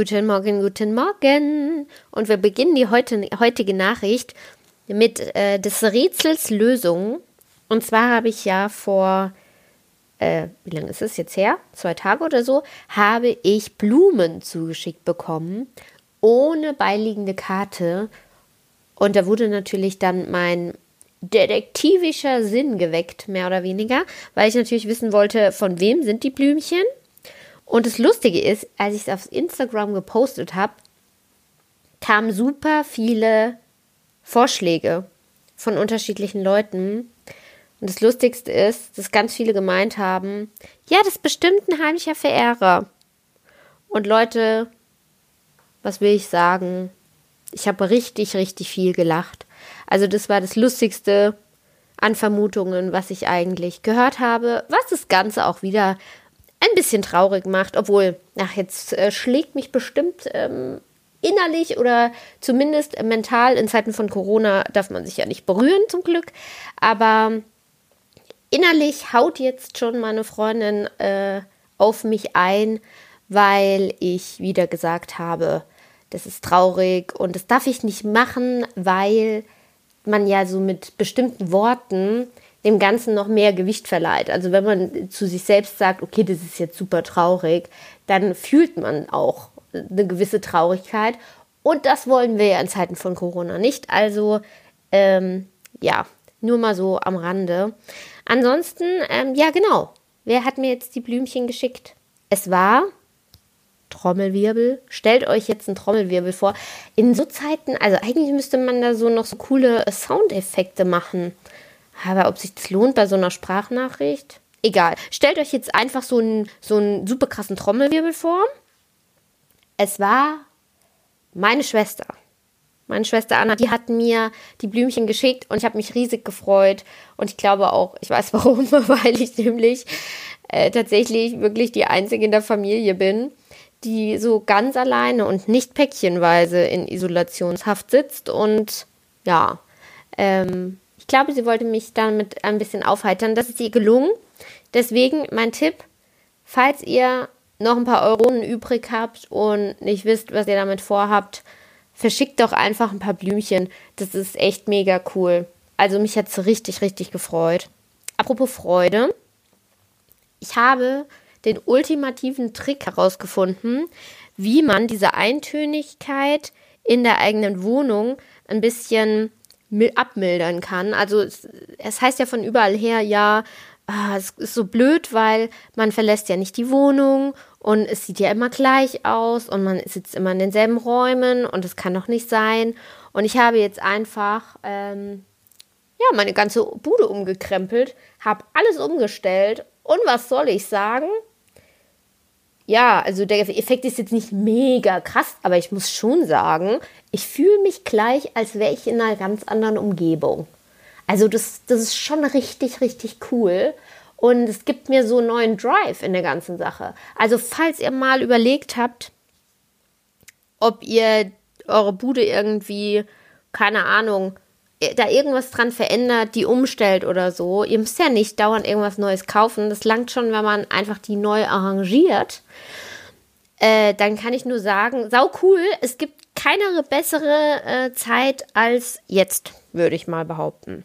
Guten Morgen, guten Morgen. Und wir beginnen die heute, heutige Nachricht mit äh, des Rätsels Lösung. Und zwar habe ich ja vor, äh, wie lange ist es jetzt her? Zwei Tage oder so, habe ich Blumen zugeschickt bekommen, ohne beiliegende Karte. Und da wurde natürlich dann mein detektivischer Sinn geweckt, mehr oder weniger, weil ich natürlich wissen wollte, von wem sind die Blümchen. Und das Lustige ist, als ich es auf Instagram gepostet habe, kamen super viele Vorschläge von unterschiedlichen Leuten. Und das Lustigste ist, dass ganz viele gemeint haben, ja, das ist bestimmt ein heimlicher Verehrer. Und Leute, was will ich sagen? Ich habe richtig, richtig viel gelacht. Also das war das Lustigste an Vermutungen, was ich eigentlich gehört habe, was das Ganze auch wieder ein bisschen traurig macht, obwohl, ach, jetzt äh, schlägt mich bestimmt ähm, innerlich oder zumindest mental in Zeiten von Corona darf man sich ja nicht berühren, zum Glück. Aber innerlich haut jetzt schon meine Freundin äh, auf mich ein, weil ich wieder gesagt habe, das ist traurig und das darf ich nicht machen, weil man ja so mit bestimmten Worten dem Ganzen noch mehr Gewicht verleiht. Also wenn man zu sich selbst sagt, okay, das ist jetzt super traurig, dann fühlt man auch eine gewisse Traurigkeit. Und das wollen wir ja in Zeiten von Corona nicht. Also ähm, ja, nur mal so am Rande. Ansonsten, ähm, ja genau, wer hat mir jetzt die Blümchen geschickt? Es war Trommelwirbel. Stellt euch jetzt einen Trommelwirbel vor. In so Zeiten, also eigentlich müsste man da so noch so coole Soundeffekte machen. Aber ob sich das lohnt bei so einer Sprachnachricht? Egal. Stellt euch jetzt einfach so einen, so einen super krassen Trommelwirbel vor. Es war meine Schwester. Meine Schwester Anna, die hat mir die Blümchen geschickt und ich habe mich riesig gefreut. Und ich glaube auch, ich weiß warum, weil ich nämlich äh, tatsächlich wirklich die Einzige in der Familie bin, die so ganz alleine und nicht päckchenweise in Isolationshaft sitzt. Und ja, ähm, glaube, sie wollte mich damit ein bisschen aufheitern. Das ist ihr gelungen. Deswegen mein Tipp, falls ihr noch ein paar Euronen übrig habt und nicht wisst, was ihr damit vorhabt, verschickt doch einfach ein paar Blümchen. Das ist echt mega cool. Also mich hat es richtig, richtig gefreut. Apropos Freude. Ich habe den ultimativen Trick herausgefunden, wie man diese Eintönigkeit in der eigenen Wohnung ein bisschen abmildern kann. Also es, es heißt ja von überall her, ja, ah, es ist so blöd, weil man verlässt ja nicht die Wohnung und es sieht ja immer gleich aus und man sitzt immer in denselben Räumen und es kann doch nicht sein. Und ich habe jetzt einfach ähm, ja meine ganze Bude umgekrempelt, habe alles umgestellt und was soll ich sagen? Ja, also der Effekt ist jetzt nicht mega krass, aber ich muss schon sagen, ich fühle mich gleich, als wäre ich in einer ganz anderen Umgebung. Also das, das ist schon richtig, richtig cool. Und es gibt mir so einen neuen Drive in der ganzen Sache. Also falls ihr mal überlegt habt, ob ihr eure Bude irgendwie, keine Ahnung, da irgendwas dran verändert, die umstellt oder so. Ihr müsst ja nicht dauernd irgendwas Neues kaufen. Das langt schon, wenn man einfach die neu arrangiert. Äh, dann kann ich nur sagen, sau cool. Es gibt keine bessere äh, Zeit als jetzt, würde ich mal behaupten.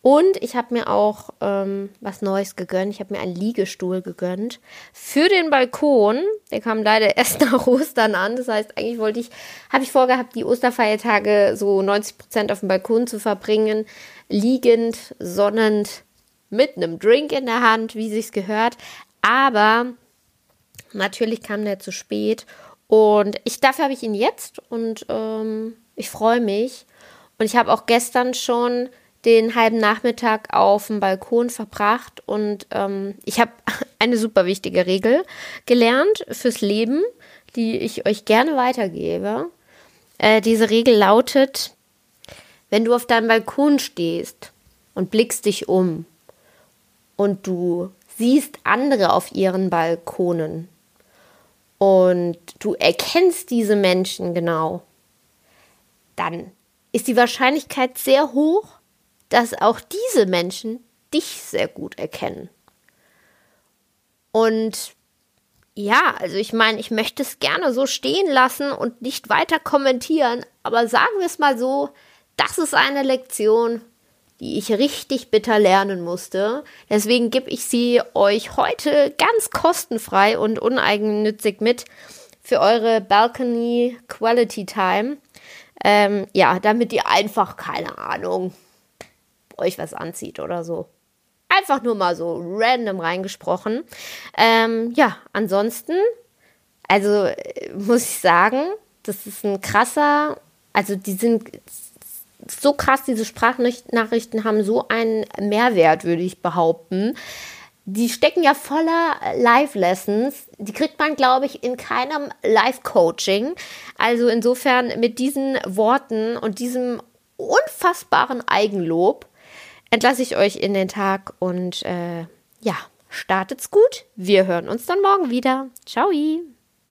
Und ich habe mir auch ähm, was Neues gegönnt. Ich habe mir einen Liegestuhl gegönnt für den Balkon. Der kam leider erst nach Ostern an. Das heißt, eigentlich wollte ich, habe ich vorgehabt, die Osterfeiertage so 90 Prozent auf dem Balkon zu verbringen, liegend, sonnend, mit einem Drink in der Hand, wie sich's gehört. Aber natürlich kam der zu spät und ich dafür habe ich ihn jetzt und ähm, ich freue mich. Und ich habe auch gestern schon den halben Nachmittag auf dem Balkon verbracht und ähm, ich habe eine super wichtige Regel gelernt fürs Leben, die ich euch gerne weitergebe. Äh, diese Regel lautet, wenn du auf deinem Balkon stehst und blickst dich um und du siehst andere auf ihren Balkonen und du erkennst diese Menschen genau, dann ist die Wahrscheinlichkeit sehr hoch, dass auch diese Menschen dich sehr gut erkennen. Und ja, also ich meine, ich möchte es gerne so stehen lassen und nicht weiter kommentieren, aber sagen wir es mal so, das ist eine Lektion, die ich richtig bitter lernen musste. Deswegen gebe ich sie euch heute ganz kostenfrei und uneigennützig mit für eure Balcony Quality Time. Ähm, ja, damit ihr einfach, keine Ahnung, euch was anzieht oder so. Einfach nur mal so random reingesprochen. Ähm, ja, ansonsten, also äh, muss ich sagen, das ist ein krasser, also die sind so krass, diese Sprachnachrichten haben so einen Mehrwert, würde ich behaupten. Die stecken ja voller Live-Lessons. Die kriegt man, glaube ich, in keinem Live-Coaching. Also insofern mit diesen Worten und diesem unfassbaren Eigenlob entlasse ich euch in den Tag und äh, ja, startet's gut. Wir hören uns dann morgen wieder. Ciao.